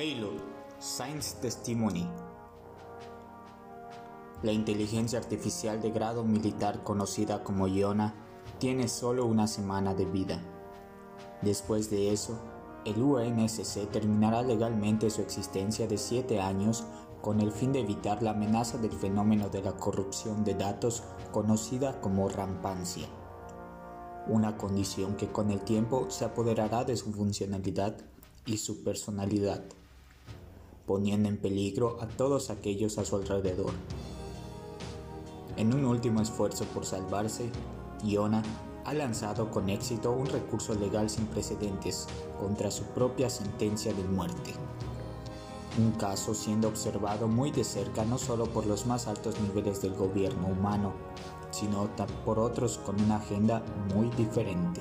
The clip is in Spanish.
Halo Science Testimony La inteligencia artificial de grado militar conocida como Iona tiene solo una semana de vida. Después de eso, el UNSC terminará legalmente su existencia de siete años con el fin de evitar la amenaza del fenómeno de la corrupción de datos conocida como rampancia, una condición que con el tiempo se apoderará de su funcionalidad y su personalidad poniendo en peligro a todos aquellos a su alrededor. En un último esfuerzo por salvarse, Iona ha lanzado con éxito un recurso legal sin precedentes contra su propia sentencia de muerte. Un caso siendo observado muy de cerca no solo por los más altos niveles del gobierno humano, sino por otros con una agenda muy diferente.